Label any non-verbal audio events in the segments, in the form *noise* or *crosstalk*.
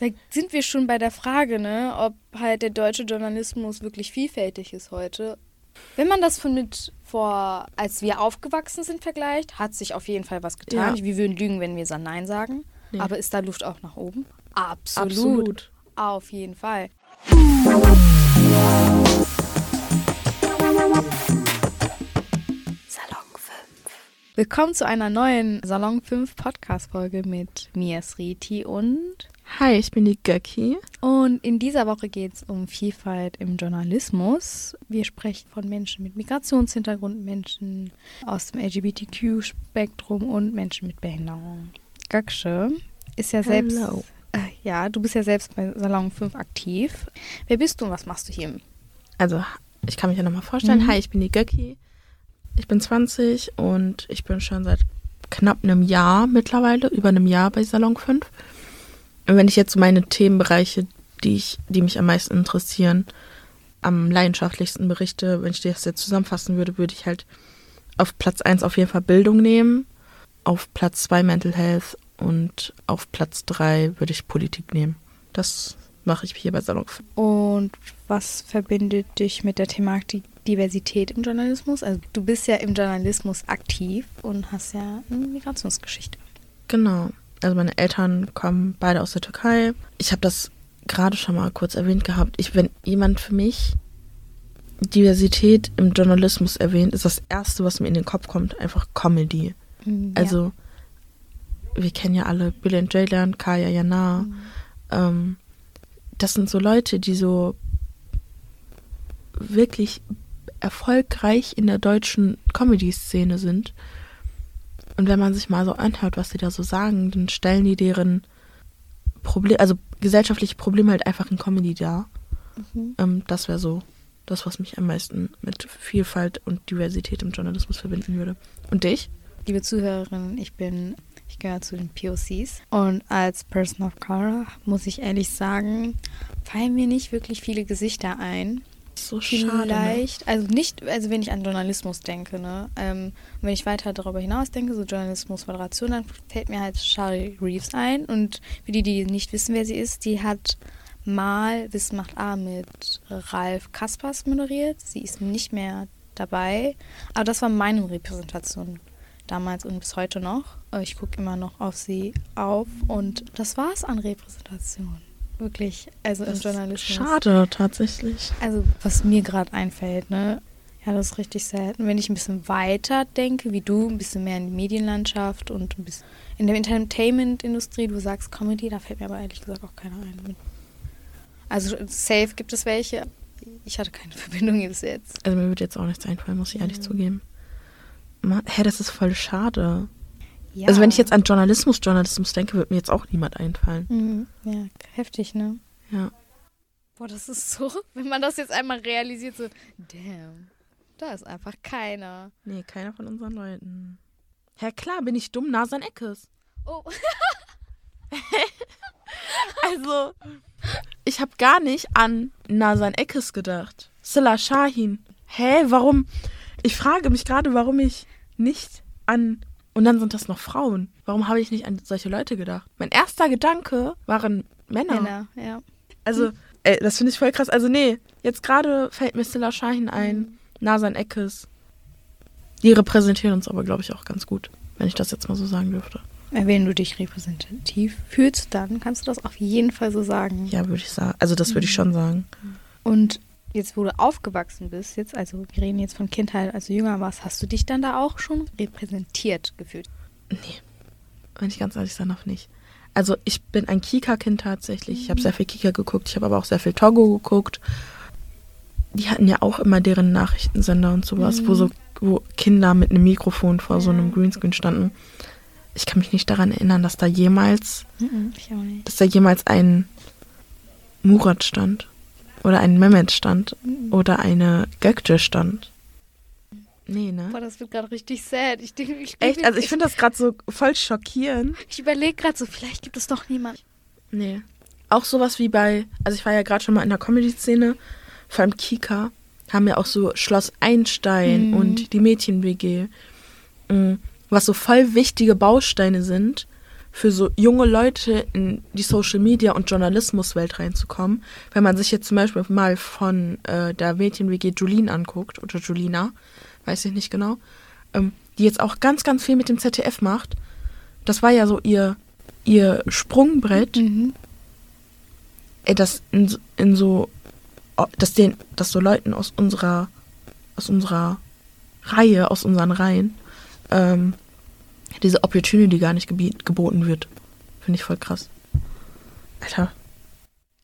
Da sind wir schon bei der Frage, ne, ob halt der deutsche Journalismus wirklich vielfältig ist heute. Wenn man das von mit vor, als wir aufgewachsen sind, vergleicht, hat sich auf jeden Fall was getan. Ja. Wir würden lügen, wenn wir so Nein sagen. Nee. Aber ist da Luft auch nach oben? Absolut. Absolut. Auf jeden Fall. Salon 5. Willkommen zu einer neuen Salon 5 Podcast-Folge mit mir, Sriti und. Hi, ich bin die Göcki. Und in dieser Woche geht es um Vielfalt im Journalismus. Wir sprechen von Menschen mit Migrationshintergrund, Menschen aus dem LGBTQ-Spektrum und Menschen mit Behinderung. Göksche ist ja selbst. Hello. Äh, ja, du bist ja selbst bei Salon 5 aktiv. Wer bist du und was machst du hier? Also, ich kann mich ja nochmal vorstellen. Mhm. Hi, ich bin die Göcki. Ich bin 20 und ich bin schon seit knapp einem Jahr mittlerweile, über einem Jahr bei Salon 5. Und wenn ich jetzt meine Themenbereiche, die, ich, die mich am meisten interessieren, am leidenschaftlichsten berichte, wenn ich das jetzt zusammenfassen würde, würde ich halt auf Platz 1 auf jeden Fall Bildung nehmen, auf Platz 2 Mental Health und auf Platz 3 würde ich Politik nehmen. Das mache ich hier bei Salon 5. Und was verbindet dich mit der Thematik Diversität im Journalismus? Also du bist ja im Journalismus aktiv und hast ja eine Migrationsgeschichte. Genau. Also meine Eltern kommen beide aus der Türkei. Ich habe das gerade schon mal kurz erwähnt gehabt. Ich, wenn jemand für mich Diversität im Journalismus erwähnt, ist das Erste, was mir in den Kopf kommt, einfach Comedy. Mhm, Also wir kennen ja alle Bill and Jaylan, Kaya Jana. Ähm, das sind so Leute, die so wirklich erfolgreich in der deutschen Comedy-Szene sind. Und wenn man sich mal so anhört, was die da so sagen, dann stellen die deren Problem, also gesellschaftliche Probleme halt einfach in Comedy dar. Mhm. Ähm, das wäre so das, was mich am meisten mit Vielfalt und Diversität im Journalismus verbinden würde. Und dich? Liebe Zuhörerinnen, ich bin, ich gehöre zu den POCs und als Person of Color muss ich ehrlich sagen, fallen mir nicht wirklich viele Gesichter ein. So. Ne? Vielleicht, also nicht, also wenn ich an Journalismus denke, ne, ähm, wenn ich weiter darüber hinaus denke, so Journalismus, Moderation, dann fällt mir halt Shari Reeves ein und für die, die nicht wissen, wer sie ist, die hat mal Wissen macht A mit Ralf Kaspers moderiert. Sie ist nicht mehr dabei, aber das war meine Repräsentation damals und bis heute noch. Äh, Ich gucke immer noch auf sie auf und das war's an Repräsentation. Wirklich, also im Das ist Journalismus. Schade, tatsächlich. Also, was mir gerade einfällt, ne? Ja, das ist richtig selten. Wenn ich ein bisschen weiter denke, wie du, ein bisschen mehr in die Medienlandschaft und ein bisschen in der Entertainment-Industrie, du sagst Comedy, da fällt mir aber ehrlich gesagt auch keiner ein. Also, safe gibt es welche. Ich hatte keine *laughs* Verbindung bis jetzt. Also mir würde jetzt auch nichts einfallen, muss ich ehrlich Ja. zugeben. Hä, das ist voll schade. Ja. Also wenn ich jetzt an Journalismus, Journalismus denke, würde mir jetzt auch niemand einfallen. Mhm. Ja, heftig, ne? Ja. Boah, das ist so, *laughs* wenn man das jetzt einmal realisiert, so, damn, da ist einfach keiner. Nee, keiner von unseren Leuten. Hä, klar, bin ich dumm, Nasan Eckes. Oh, *laughs* Also, ich habe gar nicht an Nasan Eckes gedacht. Silla Shahin. Hä, warum? Ich frage mich gerade, warum ich nicht an. Und dann sind das noch Frauen. Warum habe ich nicht an solche Leute gedacht? Mein erster Gedanke waren Männer. Männer, ja. Also, ey, das finde ich voll krass. Also, nee, jetzt gerade fällt mir Silla Shahin ein, Nasan Eckes. Die repräsentieren uns aber, glaube ich, auch ganz gut, wenn ich das jetzt mal so sagen dürfte. Wenn du dich repräsentativ fühlst, dann kannst du das auf jeden Fall so sagen. Ja, würde ich sagen. Also, das würde ich schon sagen. Und jetzt, wo du aufgewachsen bist, jetzt, also wir reden jetzt von Kindheit, als du jünger warst, hast du dich dann da auch schon repräsentiert gefühlt? Nee, wenn ich ganz ehrlich sein darf, nicht. Also, ich bin ein Kika-Kind tatsächlich. Ich habe sehr viel Kika geguckt. Ich habe aber auch sehr viel Togo geguckt. Die hatten ja auch immer deren Nachrichtensender und sowas, wo so wo Kinder mit einem Mikrofon vor so einem Greenscreen standen. Ich kann mich nicht daran erinnern, dass da jemals Mhm, dass da jemals ein Murat stand oder ein Mehmet stand oder eine Gökte stand. Nee, ne? Boah, das wird gerade richtig sad. Ich, denk- ich, Echt? Also ich finde das gerade so voll schockierend. Ich überlege gerade so, vielleicht gibt es doch niemand. Nee. Auch sowas wie bei, also ich war ja gerade schon mal in der Comedy-Szene, vor allem Kika, haben ja auch so Schloss Einstein Mhm. und die Mädchen-WG, mm, was so voll wichtige Bausteine sind für so junge Leute in die Social Media und Journalismuswelt reinzukommen. Wenn man sich jetzt zum Beispiel mal von äh, der Mädchen-WG Julien anguckt, oder Julina, weiß ich nicht genau, ähm, die jetzt auch ganz, ganz viel mit dem ZDF macht. Das war ja so ihr, ihr Sprungbrett, Mhm. das in, in so, dass den, dass so Leuten aus unserer, aus unserer Reihe, aus unseren Reihen, ähm, diese Opportunity gar nicht gebiet, geboten wird. Finde ich voll krass. Alter.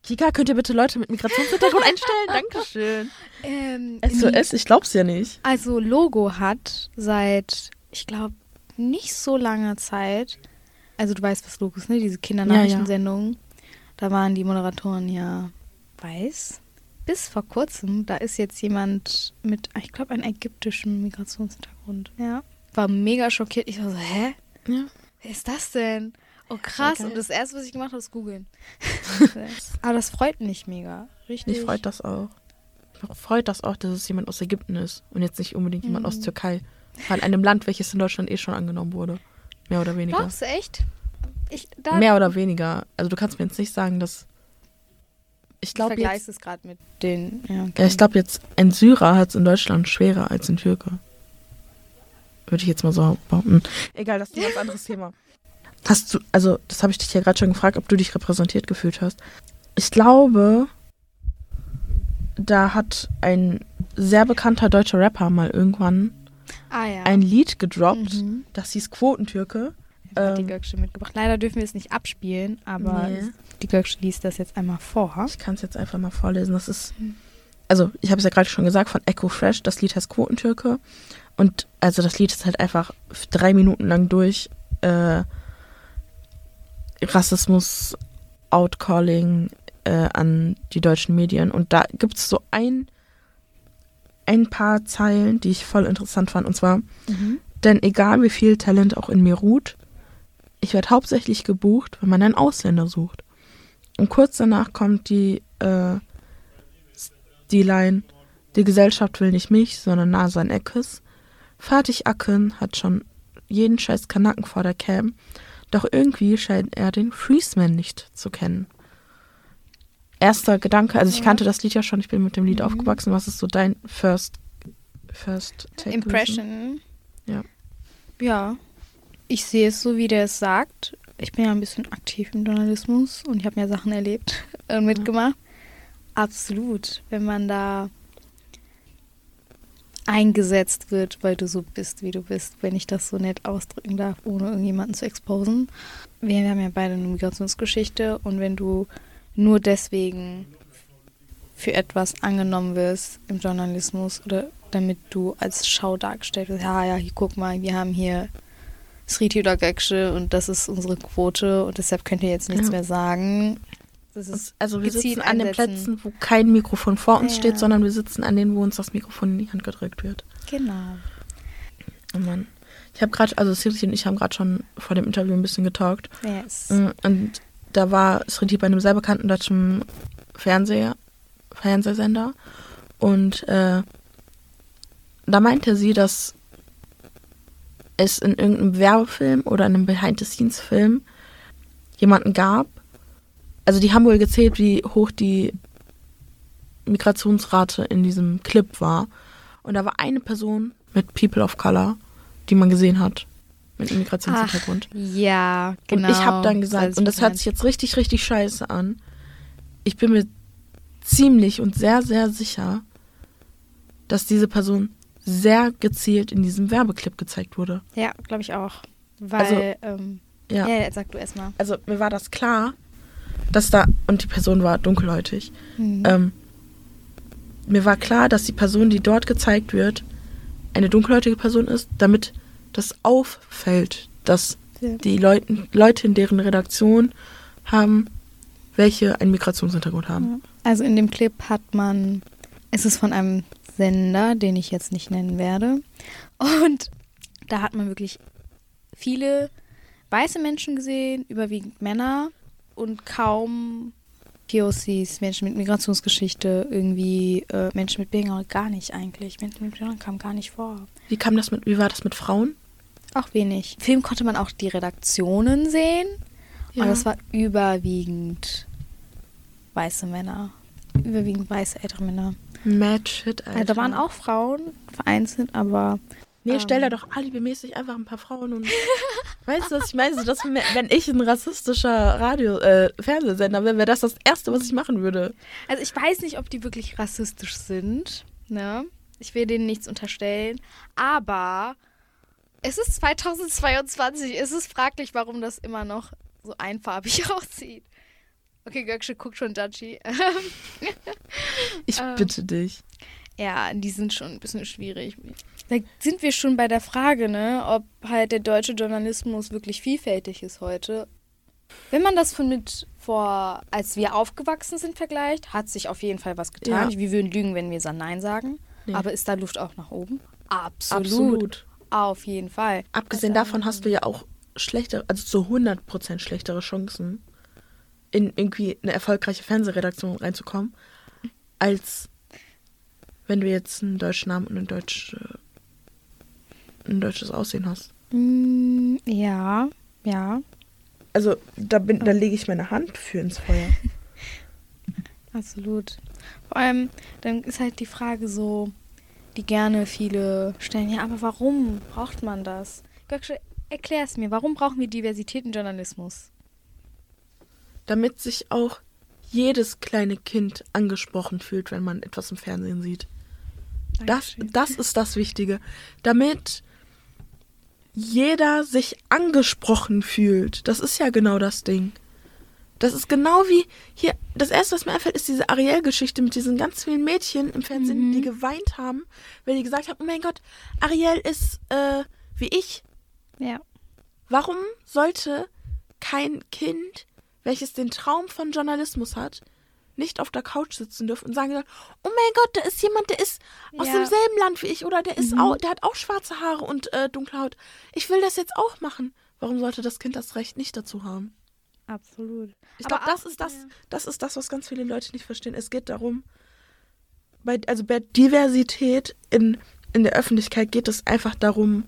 Kika, könnt ihr bitte Leute mit Migrationshintergrund *laughs* einstellen? Dankeschön. Ähm, SOS, ich glaub's ja nicht. Also Logo hat seit, ich glaube, nicht so langer Zeit, also du weißt, was Logo ist, ne? Diese Kindernachrichtensendungen. Da waren die Moderatoren ja weiß. Bis vor kurzem, da ist jetzt jemand mit, ich glaube, einem ägyptischen Migrationshintergrund. Ja. War mega schockiert. Ich war so, hä? Ja. Wer ist das denn? Oh krass. Okay. Und das erste, was ich gemacht habe, ist googeln. *laughs* Aber das freut mich mega. Richtig. Mich freut das auch. Mich freut das auch, dass es jemand aus Ägypten ist und jetzt nicht unbedingt jemand aus Mhm. Türkei. Von einem Land, welches in Deutschland eh schon angenommen wurde. Mehr oder weniger. Glaubst du echt? Ich, Mehr oder weniger. Also du kannst mir jetzt nicht sagen, dass. Ich glaube jetzt. es gerade mit den. Ja, okay. Ja, ich glaube jetzt, ein Syrer hat es in Deutschland schwerer als ein Türke. Würde ich jetzt mal so behaupten. Egal, das ist ein ganz anderes Thema. Hast du, also das habe ich dich ja gerade schon gefragt, ob du dich repräsentiert gefühlt hast. Ich glaube, da hat ein sehr bekannter deutscher Rapper mal irgendwann ah ja. ein Lied gedroppt, Mhm. das hieß Quotentürke. hat die Ähm, Göksche mitgebracht. Leider dürfen wir es nicht abspielen, aber Nee. die Göksche liest das jetzt einmal vor. Ich kann es jetzt einfach mal vorlesen. Das ist, Mhm. also ich habe es ja gerade schon gesagt, von Echo Fresh. Das Lied heißt Quotentürke. Und also das Lied ist halt einfach drei Minuten lang durch. Äh, Rassismus, Outcalling äh, an die deutschen Medien. Und da gibt es so ein, ein paar Zeilen, die ich voll interessant fand. Und zwar, Mhm. denn egal wie viel Talent auch in mir ruht, ich werde hauptsächlich gebucht, wenn man einen Ausländer sucht. Und kurz danach kommt die, äh, die Line, die Gesellschaft will nicht mich, sondern Nasan Eckes. Fatih Akken hat schon jeden scheiß Kanaken vor der Cam, doch irgendwie scheint er den Freezeman nicht zu kennen. Erster Gedanke, also ich Ja. kannte das Lied ja schon, ich bin mit dem Lied Mhm. aufgewachsen. Was ist so dein First, first Take gewesen? Impression. Ja. Ja. Ich sehe es so, wie der es sagt. Ich bin ja ein bisschen aktiv im Journalismus und ich habe mir Sachen erlebt *laughs* und mitgemacht. Absolut. Wenn man da eingesetzt wird, weil du so bist, wie du bist, wenn ich das so nett ausdrücken darf, ohne irgendjemanden zu exposen. Wir, haben ja beide eine Migrationsgeschichte und wenn du nur deswegen für etwas angenommen wirst im Journalismus oder damit du als Schau dargestellt wirst, ja, ja, hier guck mal, wir haben hier Sriti oder Göksche und das ist unsere Quote und deshalb könnt ihr jetzt nichts Ja. mehr sagen. Ist Also wir sitzen an den. Plätzen, wo kein Mikrofon vor uns Ja. steht, sondern wir sitzen an denen, wo uns das Mikrofon in die Hand gedrückt wird. genau. Oh Mann. Ich habe gerade, also Sirti und ich haben gerade schon vor dem Interview ein bisschen getalkt. Yes. Mm, Und da war Sriti bei einem sehr bekannten deutschen Fernseher, Fernsehsender. Und äh, da meinte sie, dass es in irgendeinem Werbefilm oder in einem Behind-the-Scenes-Film jemanden gab. Also die haben wohl gezählt, wie hoch die Migrationsrate in diesem Clip war. Und da war eine Person mit People of Color, die man gesehen hat, mit einem Migrationshintergrund. Ja, genau. Und ich habe dann Weiß gesagt, ich, und das hört sich jetzt richtig, richtig scheiße an. Ich bin mir ziemlich und sehr, sehr sicher, dass diese Person sehr gezielt in diesem Werbeclip gezeigt wurde. Ja, glaube ich auch. Weil, ähm, Ja. ja, jetzt sag du erstmal. Also mir war das klar, dass da, und die Person war dunkelhäutig, Mhm. ähm, mir war klar, dass die Person, die dort gezeigt wird, eine dunkelhäutige Person ist, damit das auffällt, dass Ja. die Leuten, Leute in deren Redaktion haben, welche einen Migrationshintergrund haben. Also in dem Clip hat man, es ist von einem Sender, den ich jetzt nicht nennen werde. Und da hat man wirklich viele weiße Menschen gesehen, überwiegend Männer und kaum POCs, Menschen mit Migrationsgeschichte, irgendwie äh, Menschen mit Behinderung, gar nicht eigentlich. Menschen mit Behinderung kamen gar nicht vor. Wie kam das mit, wie war das mit Frauen? auch wenig. Film konnte man auch die Redaktionen sehen. Ja. Und das war überwiegend weiße Männer. Überwiegend weiße ältere Männer. Mad shit, Alter. Also, da waren auch Frauen vereinzelt, aber Nee, stell da ähm, doch alibimäßig einfach ein paar Frauen und. weißt du, was ich meine? So, dass, wenn ich ein rassistischer Radio, äh, Fernsehsender wäre, wäre das das Erste, was ich machen würde. Also ich weiß nicht, ob die wirklich rassistisch sind. Ne? Ich will denen nichts unterstellen. Aber es ist 2022. Es ist fraglich, warum das immer noch so einfarbig *laughs* aussieht. Okay, Göksche guckt schon judgy. Ich Ähm. bitte dich. ja, die sind schon ein bisschen schwierig. Da sind wir schon bei der Frage, ne, ob halt der deutsche Journalismus wirklich vielfältig ist heute. Wenn man das von mit vor, als wir aufgewachsen sind, vergleicht, hat sich auf jeden Fall was getan. Ja. Wir würden lügen, wenn wir Nein sagen. Nee. Aber ist da Luft auch nach oben? Absolut. Absolut. Auf jeden Fall. Abgesehen Also, davon hast du ja auch schlechtere, also zu 100% schlechtere Chancen, in irgendwie eine erfolgreiche Fernsehredaktion reinzukommen, als wenn du jetzt einen deutschen Namen und ein, deutsch, ein deutsches Aussehen hast. Mm, ja, ja, Also da, bin, da lege ich meine Hand für ins Feuer. *laughs* absolut. Vor allem, dann ist halt die Frage so, die gerne viele stellen, ja, aber warum braucht man das? Göksche, erklär es mir, warum brauchen wir Diversität im Journalismus? Damit sich auch jedes kleine Kind angesprochen fühlt, wenn man etwas im Fernsehen sieht. Das, das ist das Wichtige. Damit jeder sich angesprochen fühlt. Das ist ja genau das Ding. Das ist genau wie hier. Das erste, was mir einfällt, ist diese Ariel-Geschichte mit diesen ganz vielen Mädchen im Fernsehen, Mhm. die geweint haben, weil die gesagt haben: Oh mein Gott, Ariel ist äh, wie ich. Ja, Warum sollte kein Kind, welches den Traum von Journalismus hat, nicht auf der Couch sitzen dürfen und sagen oh mein Gott, da ist jemand, der ist aus Ja. demselben Land wie ich oder der ist Mhm. auch, der hat auch schwarze Haare und äh, dunkle Haut. Ich will das jetzt auch machen. Warum sollte das Kind das Recht nicht dazu haben? absolut. Ich glaube, das ist das, ja. das ist das, was ganz viele Leute nicht verstehen. Es geht darum, bei, also bei Diversität in, in der Öffentlichkeit geht es einfach darum,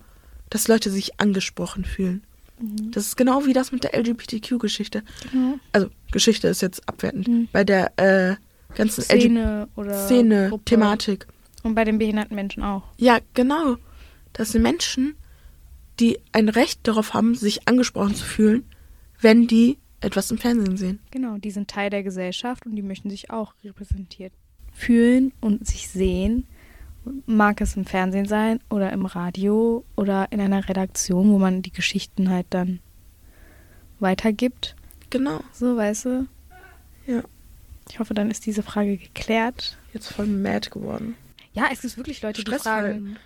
dass Leute sich angesprochen fühlen. Mhm. Das ist genau wie das mit der LGBTQ-Geschichte. Genau. Also Geschichte ist jetzt abwertend. Mhm. Bei der äh, ganzen Szene oder Szene, Gruppe. Thematik. Und bei den behinderten Menschen auch. Ja, genau. Das sind Menschen, die ein Recht darauf haben, sich angesprochen zu fühlen, wenn die etwas im Fernsehen sehen. Genau, die sind Teil der Gesellschaft und die möchten sich auch repräsentiert fühlen und sich sehen. Mag es im Fernsehen sein oder im Radio oder in einer Redaktion, wo man die Geschichten halt dann weitergibt. Genau. So, weißt du? Ja. Ich hoffe, dann ist diese Frage geklärt. Jetzt voll mad geworden. Ja, es gibt wirklich Leute, die fragen. Stressverhalten.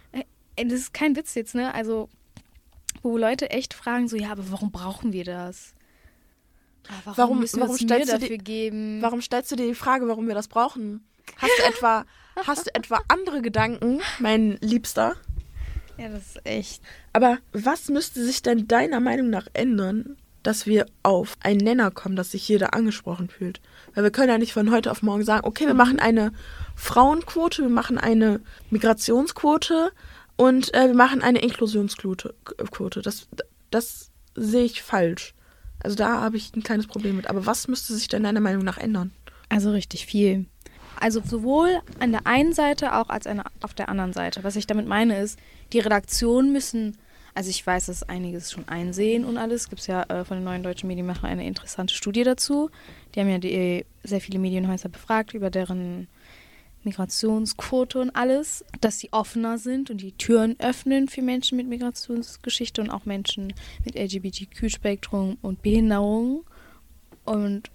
Ey, das ist kein Witz jetzt, ne? Also, wo Leute echt fragen, so, ja, aber warum brauchen wir das? Ah, warum, Warum- müssen wir warum stellst du dafür die- geben? Warum stellst du dir die Frage, warum wir das brauchen? Hast du etwa, hast du etwa andere Gedanken, mein Liebster? Ja, das ist echt. Aber was müsste sich denn deiner Meinung nach ändern, dass wir auf einen Nenner kommen, dass sich jeder angesprochen fühlt? Weil wir können ja nicht von heute auf morgen sagen, okay, wir machen eine Frauenquote, wir machen eine Migrationsquote und äh, wir machen eine Inklusionsquote. Quote. Das, das sehe ich falsch. Also da habe ich ein kleines Problem mit. Aber was müsste sich denn deiner Meinung nach ändern? Also richtig viel. Also sowohl an der einen Seite auch als eine, auf der anderen Seite. Was ich damit meine ist, die Redaktionen müssen, also ich weiß, dass einiges schon einsehen und alles. Gibt es ja äh, von den neuen deutschen Medienmachern eine interessante Studie dazu. Die haben ja die, sehr viele Medienhäuser befragt über deren Migrationsquote und alles, dass sie offener sind und die Türen öffnen für Menschen mit Migrationsgeschichte und auch Menschen mit LGBTQ-Spektrum und Behinderung und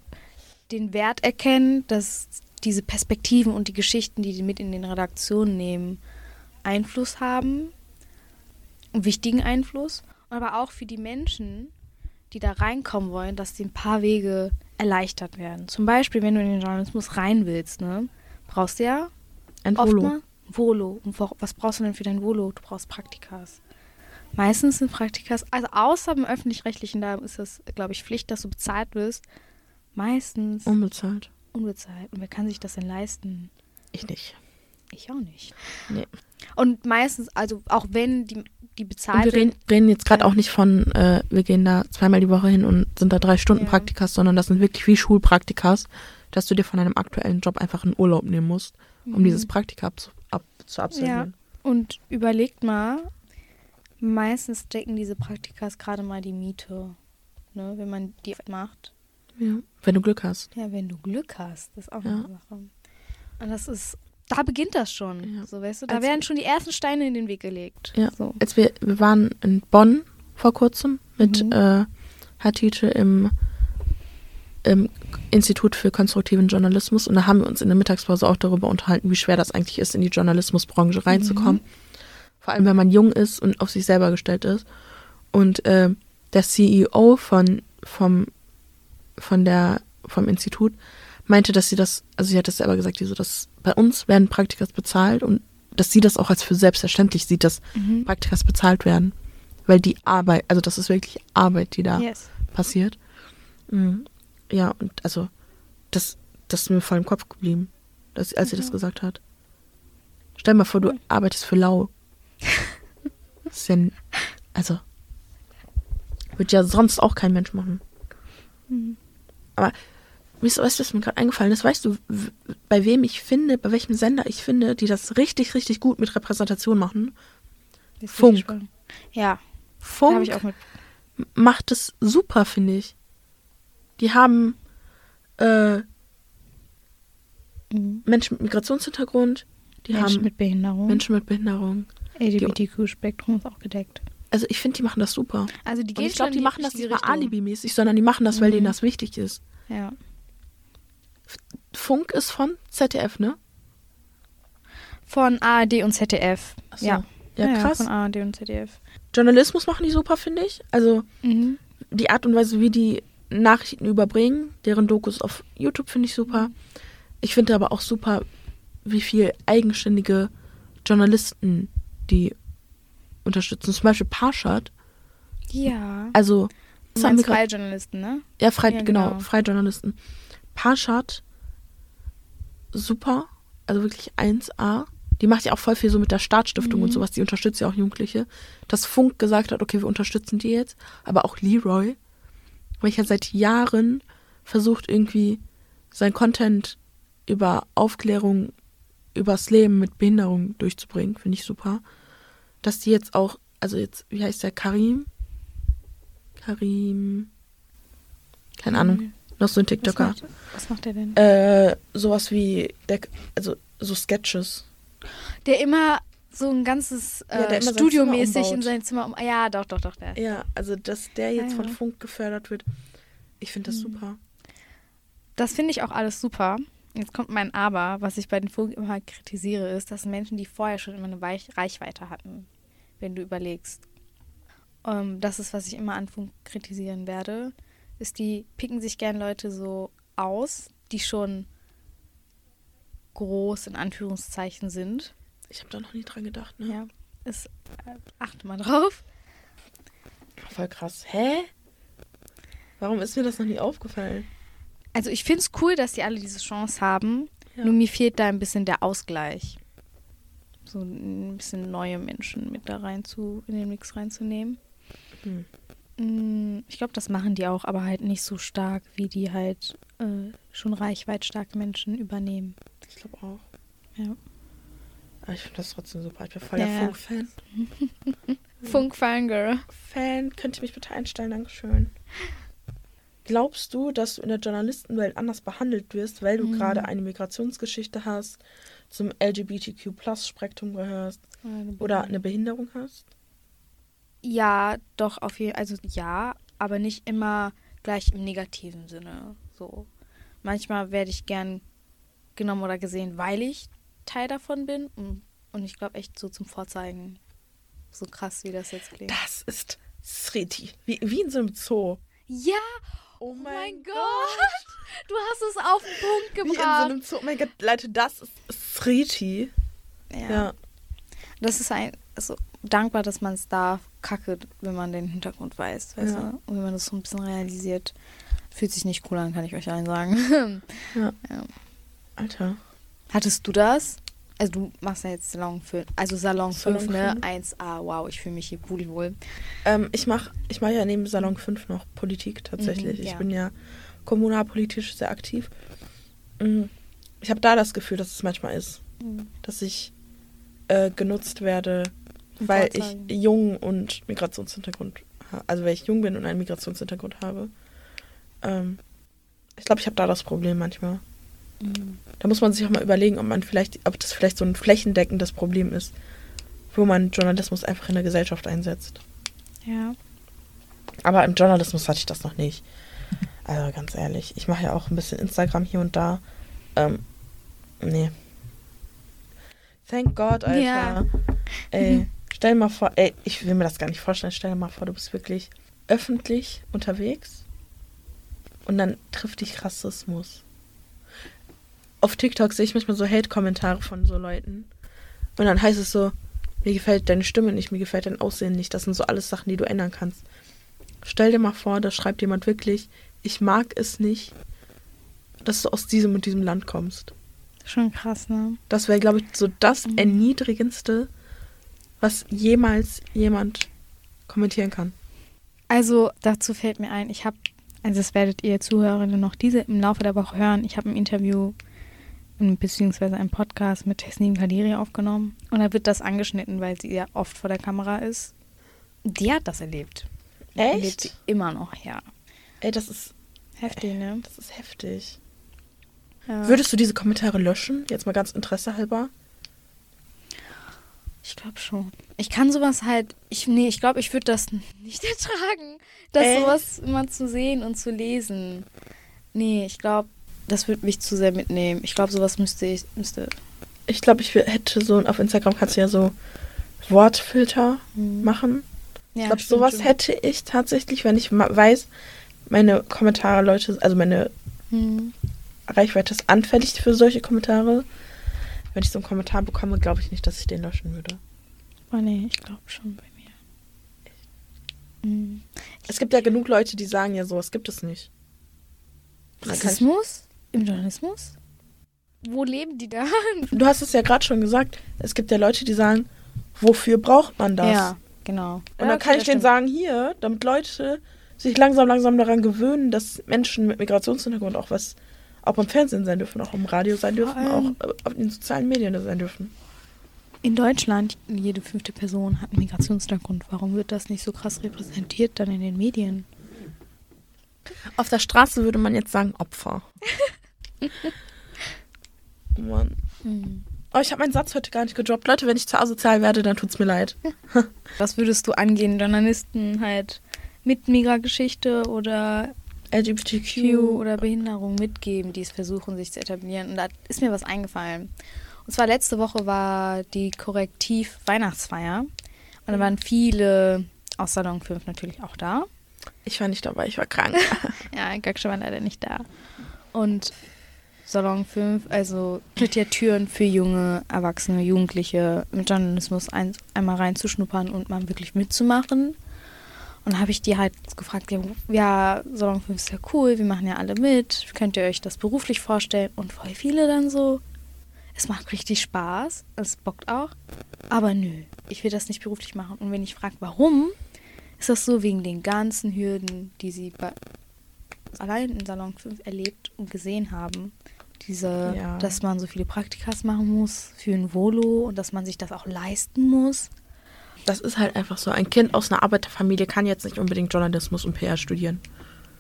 den Wert erkennen, dass diese Perspektiven und die Geschichten, die die mit in den Redaktionen nehmen, Einfluss haben, einen wichtigen Einfluss, aber auch für die Menschen, die da reinkommen wollen, dass die ein paar Wege erleichtert werden. Zum Beispiel, wenn du in den Journalismus rein willst, ne, brauchst du ja Ein Volo. Volo. Und was brauchst du denn für dein Volo? Du brauchst Praktikas. Meistens sind Praktikas, also außer im öffentlich-rechtlichen, da ist es, glaube ich, Pflicht, dass du bezahlt wirst. Meistens Unbezahlt. Unbezahlt. Und wer kann sich das denn leisten? Ich nicht. Ich auch nicht. Nee. Und meistens, also auch wenn die, die Und bezahlt wir reden, reden jetzt gerade Ja. auch nicht von, äh, wir gehen da zweimal die Woche hin und sind da drei Stunden Ja. Praktikas, sondern das sind wirklich wie Schulpraktikas, dass du dir von deinem aktuellen Job einfach einen Urlaub nehmen musst, um Mhm. dieses Praktika ab, ab, zu absolvieren. Und überlegt mal, meistens decken diese Praktikas gerade mal die Miete, ne, wenn man die macht. Ja. Wenn du Glück hast. Ja, wenn du Glück hast, das ist auch Ja. eine Sache. Und das ist, da beginnt das schon. Ja. So, weißt du, da Als- werden schon die ersten Steine in den Weg gelegt. Ja. So. Als wir, wir waren in Bonn vor kurzem mit Mhm. äh, Hatice im, im Institut für konstruktiven Journalismus und da haben wir uns in der Mittagspause auch darüber unterhalten, wie schwer das eigentlich ist, in die Journalismusbranche reinzukommen. Vor allem, wenn man jung ist und auf sich selber gestellt ist. Und äh, der CEO von, vom, von der, vom Institut meinte, dass sie das, also sie hat das selber gesagt, die so, dass bei uns werden Praktikas bezahlt und dass sie das auch als für selbstverständlich sieht, dass Mhm. Praktikas bezahlt werden. Weil die Arbeit, also das ist wirklich Arbeit, die da Yes. passiert. Mhm. Ja, und also das, das ist mir voll im Kopf geblieben, dass, als sie das gesagt hat. Stell dir mal vor, du Cool. arbeitest für Lau. Das *laughs* ist ja, also, wird ja sonst auch kein Mensch machen. Mhm. Aber, weißt du, weißt du, was mir gerade eingefallen ist? Weißt du, bei wem ich finde, bei welchem Sender ich finde, die das richtig, richtig gut mit Repräsentation machen? Funk. Ja, Funk habe ich auch mit. macht es super, finde ich. Die haben äh, Mhm. Menschen mit Migrationshintergrund, die Menschen haben mit Behinderung. Menschen mit Behinderung. LGBTQ-Spektrum ist auch gedeckt. Also ich finde, die machen das super. Also die Und gehen ich glaube, die machen das nicht mal alibimäßig, sondern die machen das, weil Mhm. denen das wichtig ist. Ja. Funk ist von ZDF, ne? Von ARD und ZDF. Ach so. Ja. Ja, krass. von ARD und ZDF. Journalismus machen die super, finde ich. Also Mhm. die Art und Weise, wie die Nachrichten überbringen, deren Dokus auf YouTube finde ich super. Ich finde aber auch super, wie viel eigenständige Journalisten die unterstützen. Zum Beispiel Parshad. Ja. Also, das haben wir meinst grad- freie Journalisten, ne? ja, frei, Ja, genau, genau. freie Journalisten. Parshad, super. Also wirklich 1A. Die macht ja auch voll viel so mit der Startstiftung Mhm. und sowas. Die unterstützt ja auch Jugendliche. Dass Funk gesagt hat, okay, wir unterstützen die jetzt. Aber auch Leroy, welcher seit Jahren versucht irgendwie sein Content über Aufklärung übers Leben mit Behinderung durchzubringen, finde ich super. Dass die jetzt auch, also jetzt, wie heißt der, Karim? Karim, keine Ahnung, noch so ein Was TikToker. macht, was macht der denn? Äh, sowas wie, der, also so Sketches. Der immer so ein ganzes Ja, äh, sein Studiomäßig in sein Zimmer um. Ja, doch, doch, doch. Der. Ja, also dass der jetzt Ja, von ja. Funk gefördert wird, ich finde das Mhm. super. Das finde ich auch alles super. Jetzt kommt mein Aber, was ich bei den Funk immer kritisiere, ist, dass Menschen, die vorher schon immer eine Weich Reichweite hatten, wenn du überlegst. Ähm, das ist, was ich immer an Funk kritisieren werde, ist, die picken sich gern Leute so aus, die schon groß in Anführungszeichen sind. Ich habe da noch nie dran gedacht, ne? Ja. Ist, äh, achte mal drauf. Voll krass. Hä? Warum ist mir das noch nie aufgefallen? Also ich finde es cool, dass die alle diese Chance haben. Ja. Nur mir fehlt da ein bisschen der Ausgleich. So ein bisschen neue Menschen mit da rein zu, in den Mix reinzunehmen. Hm. Mm, Ich glaube, das machen die auch, aber halt nicht so stark, wie die halt äh, schon reichweitstarke Menschen übernehmen. Ich glaube auch. Ja. Aber ich finde das trotzdem super. Ich bin voll Ja, der. Funk-Fan. *laughs* Funk Fangirl. Fan, könnt ihr mich bitte einstellen? Dankeschön. Glaubst du, dass du in der Journalistenwelt anders behandelt wirst, weil du Mhm. gerade eine Migrationsgeschichte hast, zum LGBTQ-Plus-Spektrum gehörst oder eine Behinderung hast? Ja, doch, auf jeden Also ja, aber nicht immer gleich im negativen Sinne. So. Manchmal werde ich gern genommen oder gesehen, weil ich Teil davon bin. Und und ich glaube echt so zum Vorzeigen. So krass, wie das jetzt klingt. Das ist Sriti. Wie, wie in so einem Zoo. Ja, Oh mein Gott. du hast es auf den Punkt Wie in so gebracht. einem Zoo. Oh mein Gott, Leute, das ist Sriti. ja. Ja. Das ist ein, also dankbar, dass man es darf. Kacke, wenn man den Hintergrund weiß, weißt Ja. du? Und wenn man das so ein bisschen realisiert. Fühlt sich nicht cool an, kann ich euch allen sagen. *laughs* Ja. Ja. Alter. Hattest du das? Also du machst ja jetzt Salon 5, also Salon, Salon 5, ne? 5. 1A, wow, ich fühle mich hier pudelwohl. Ähm, ich mache ich mach ja neben Salon 5 noch Politik tatsächlich. Mhm, ja. Ich bin ja kommunalpolitisch sehr aktiv. Mhm. Ich habe da das Gefühl, dass es manchmal ist, dass ich äh, genutzt werde, Zum weil ich jung und Migrationshintergrund habe. Also weil ich jung bin und einen Migrationshintergrund habe. Ähm, ich glaube, ich habe da das Problem manchmal. Da muss man sich auch mal überlegen, ob man vielleicht, ob das vielleicht so ein flächendeckendes Problem ist, wo man Journalismus einfach in der Gesellschaft einsetzt. Ja. Aber im Journalismus hatte ich das noch nicht. Also ganz ehrlich, ich mache ja auch ein bisschen Instagram hier und da. Ähm, nee. Thank God, Alter. Ja. Ey, *laughs* stell dir mal vor, ey, ich will mir das gar nicht vorstellen. Stell dir mal vor, du bist wirklich öffentlich unterwegs und dann trifft dich Rassismus. Auf TikTok sehe ich manchmal so Hate-Kommentare von so Leuten. Und dann heißt es so, mir gefällt deine Stimme nicht, mir gefällt dein Aussehen nicht. Das sind so alles Sachen, die du ändern kannst. Stell dir mal vor, da schreibt jemand wirklich, ich mag es nicht, dass du aus diesem und diesem Land kommst. Schon krass, ne? Das wäre, glaube ich, so das Mhm. Erniedrigendste, was jemals jemand kommentieren kann. Also dazu fällt mir ein, ich habe, also das werdet ihr Zuhörerinnen noch diese im Laufe der Woche hören. Ich habe ein Interview beziehungsweise einen Podcast mit Tesnim Kadiri aufgenommen und da wird das angeschnitten, weil sie ja oft vor der Kamera ist. Die hat das erlebt. Erlebt sie immer noch, ja. Ey, das ist, Heftig, ne? das ist heftig. Ja. Würdest du diese Kommentare löschen? Jetzt mal ganz Interesse halber. Ich glaube schon. Ich kann sowas halt, ich, nee, ich glaube, ich würde das nicht *laughs* ertragen, das Echt? sowas immer zu sehen und zu lesen. Nee, ich glaube, das würde mich zu sehr mitnehmen. Ich glaube, sowas müsste ich, müsste. Ich glaube, ich hätte so, auf Instagram kannst du ja so Wortfilter machen. Ja, ich glaube, sowas schon. hätte ich tatsächlich, wenn ich weiß, meine Kommentare, Leute, also meine Hm. Reichweite ist anfällig für solche Kommentare. Wenn ich so einen Kommentar bekomme, glaube ich nicht, dass ich den löschen würde. Oh nee, ich glaube schon bei mir. Hm. Es gibt ja genug Leute, die sagen ja, sowas gibt es nicht. Rassismus? Im Journalismus? Wo leben die da? Du hast es ja gerade schon gesagt. Es gibt ja Leute, die sagen, wofür braucht man das? Ja, genau. Und dann kann ich denen sagen, hier, damit Leute sich langsam, langsam daran gewöhnen, dass Menschen mit Migrationshintergrund auch was, auch beim Fernsehen sein dürfen, auch im Radio sein dürfen, auch äh, auf den sozialen Medien sein dürfen. In Deutschland, jede fünfte Person hat einen Migrationshintergrund. Warum wird das nicht so krass repräsentiert dann in den Medien? Auf der Straße würde man jetzt sagen Opfer. *laughs* *laughs* Mann. Hm. Oh, ich habe meinen Satz heute gar nicht gedroppt. Leute, wenn ich zu asozial werde, dann tut's mir leid. *laughs* Was würdest du angehen, Journalisten halt mit Migrageschichte oder LGBTQ. Oder Behinderung mitgeben, die es versuchen, sich zu etablieren? Und da ist mir was eingefallen. Und zwar letzte Woche war die Korrektiv-Weihnachtsfeier. Und da waren viele aus Salon 5 natürlich auch da. Ich war nicht dabei, ich war krank. *laughs* Ja, Gaksche war leider nicht da. Und Salon 5, also mit ja Türen für junge, erwachsene, Jugendliche im Journalismus ein, einmal reinzuschnuppern und mal wirklich mitzumachen. Und habe ich die halt gefragt, ja, Salon 5 ist ja cool, wir machen ja alle mit, könnt ihr euch das beruflich vorstellen? Und voll viele dann so, es macht richtig Spaß, es bockt auch, aber nö, ich will das nicht beruflich machen. Und wenn ich frage, warum, ist das so wegen den ganzen Hürden, die sie allein in Salon 5 erlebt und gesehen haben. Diese, Ja. dass man so viele Praktikas machen muss für ein Volo und dass man sich das auch leisten muss. Das ist halt einfach so. Ein Kind aus einer Arbeiterfamilie kann jetzt nicht unbedingt Journalismus und PR studieren.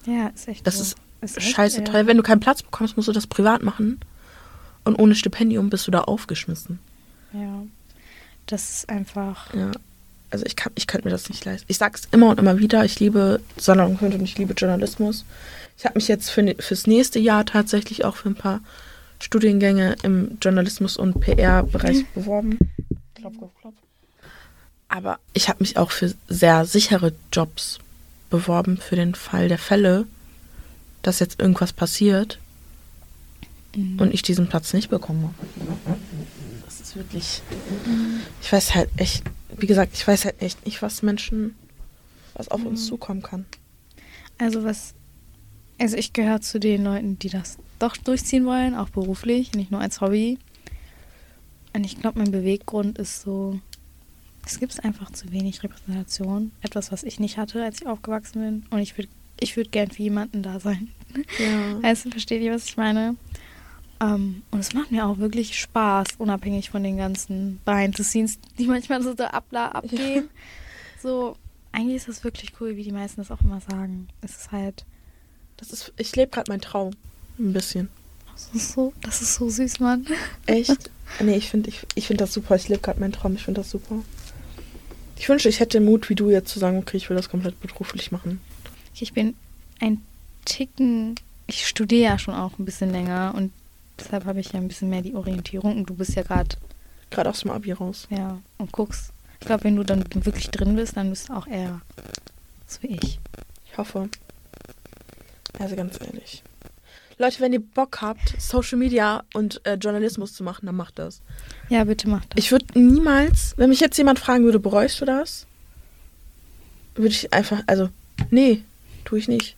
Ja, ist echt Das so. ist echt, Scheiße ja. teuer. Wenn du keinen Platz bekommst, musst du das privat machen. Und ohne Stipendium bist du da aufgeschmissen. Ja, das ist einfach. Ja. Also ich kann, ich könnte mir das nicht leisten. Ich sag's immer und immer wieder, ich liebe Salon 5 und ich liebe Journalismus. Ich habe mich jetzt für, ne- fürs nächste Jahr tatsächlich auch für ein paar Studiengänge im Journalismus- und PR-Bereich beworben. Klopf, klopf, klopf. Aber ich habe mich auch für sehr sichere Jobs beworben, für den Fall der Fälle, dass jetzt irgendwas passiert Mhm. und ich diesen Platz nicht bekomme. Das ist wirklich. Ich weiß halt echt, wie gesagt, ich weiß halt echt nicht, was Menschen, was auf uns Mhm. zukommen kann. Also was. Also ich gehöre zu den Leuten, die das doch durchziehen wollen, auch beruflich, nicht nur als Hobby. Und ich glaube, mein Beweggrund ist so, es gibt einfach zu wenig Repräsentation. Etwas, was ich nicht hatte, als ich aufgewachsen bin. Und ich würde ich würd gern für jemanden da sein. Ja. *laughs* Weißt du, versteht ihr, was ich meine? Ähm, und es macht mir auch wirklich Spaß, unabhängig von den ganzen Behind-the-Scenes, die manchmal so da abla abgehen. So, eigentlich ist das wirklich cool, wie die meisten das auch immer sagen. Es ist halt, Das ist, ich lebe gerade meinen Traum. Ein bisschen. das ist so, das ist so süß, Mann. Echt? nee, ich finde ich, ich find das super. Ich lebe gerade meinen Traum. Ich finde das super. Ich wünsche, ich hätte den Mut, wie du jetzt zu sagen, okay, ich will das komplett beruflich machen. Ich bin ein Ticken, ich studiere ja schon auch ein bisschen länger und deshalb habe ich ja ein bisschen mehr die Orientierung und du bist ja gerade, Gerade aus dem Abi raus. ja, und guckst. Ich glaube, wenn du dann wirklich drin bist, dann bist du auch eher so wie ich. Ich hoffe. Also ganz ehrlich. Leute, wenn ihr Bock habt, Social Media und äh, Journalismus zu machen, dann macht das. Ja, bitte mach das. Ich würde niemals, wenn mich jetzt jemand fragen würde, bereust du das? Würde ich einfach, also, nee, tue ich nicht.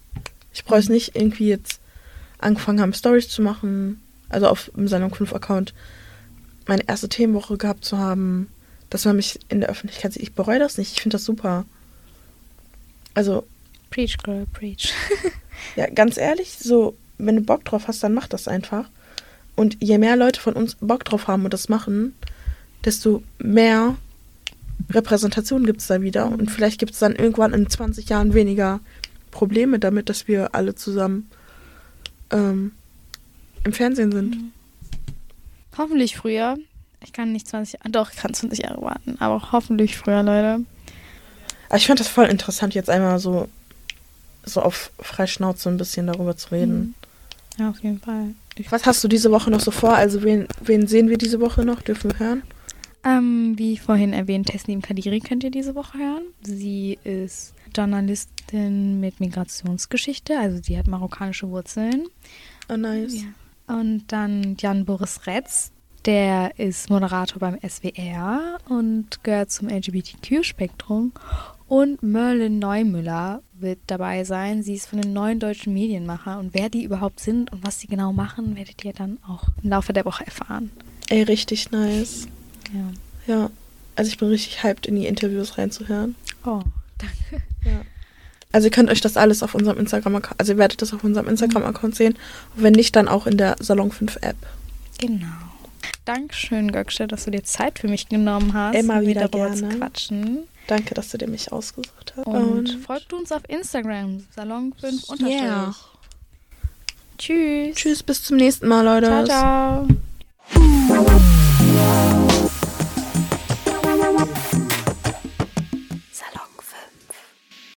Ich bereue es nicht, irgendwie jetzt angefangen haben, Stories zu machen, also auf dem Salon 5 Account meine erste Themenwoche gehabt zu haben, dass man mich in der Öffentlichkeit sieht. Ich bereue das nicht, ich finde das super. Also, Preach, girl, preach. *laughs* *laughs* ja, ganz ehrlich, so, wenn du Bock drauf hast, dann mach das einfach. Und je mehr Leute von uns Bock drauf haben und das machen, desto mehr Repräsentation gibt es da wieder. Und vielleicht gibt es dann irgendwann in 20 Jahren weniger Probleme damit, dass wir alle zusammen ähm, im Fernsehen sind. hoffentlich früher. Ich kann nicht 20 Jahre, doch, ich kann 20 Jahre warten, aber hoffentlich früher, Leute. Ich fand das voll interessant, jetzt einmal so, so auf Freischnauze ein bisschen darüber zu reden. Ja, auf jeden Fall. Ich, Was hast du diese Woche noch so vor? Also, wen, wen sehen wir diese Woche noch? Dürfen wir hören? ähm, wie vorhin erwähnt, Teslim Kadiri könnt ihr diese Woche hören. Sie ist Journalistin mit Migrationsgeschichte, also sie hat marokkanische Wurzeln. Oh, nice. Und dann Jan Boris Retz, der ist Moderator beim SWR und gehört zum LGBTQ-Spektrum. Und Merlin Neumüller wird dabei sein. Sie ist von den neuen deutschen Medienmacher. Und wer die überhaupt sind und was sie genau machen, werdet ihr dann auch im Laufe der Woche erfahren. Ey, richtig nice. Ja. Ja, also ich bin richtig hyped, in die Interviews reinzuhören. Oh, danke. Ja. Also ihr könnt euch das alles auf unserem Instagram-Account, also ihr werdet das auf unserem Instagram-Account sehen. Und wenn nicht, dann auch in der Salon 5 App. Genau. Dankeschön, Gökce, dass du dir Zeit für mich genommen hast, Immer wieder darüber gerne. zu quatschen. Danke, dass du dir mich ausgesucht hast. Und, folgt uns auf Instagram, Salon 5 unterstrich. Yeah. Tschüss. tschüss, bis zum nächsten Mal, Leute. Ciao, ciao.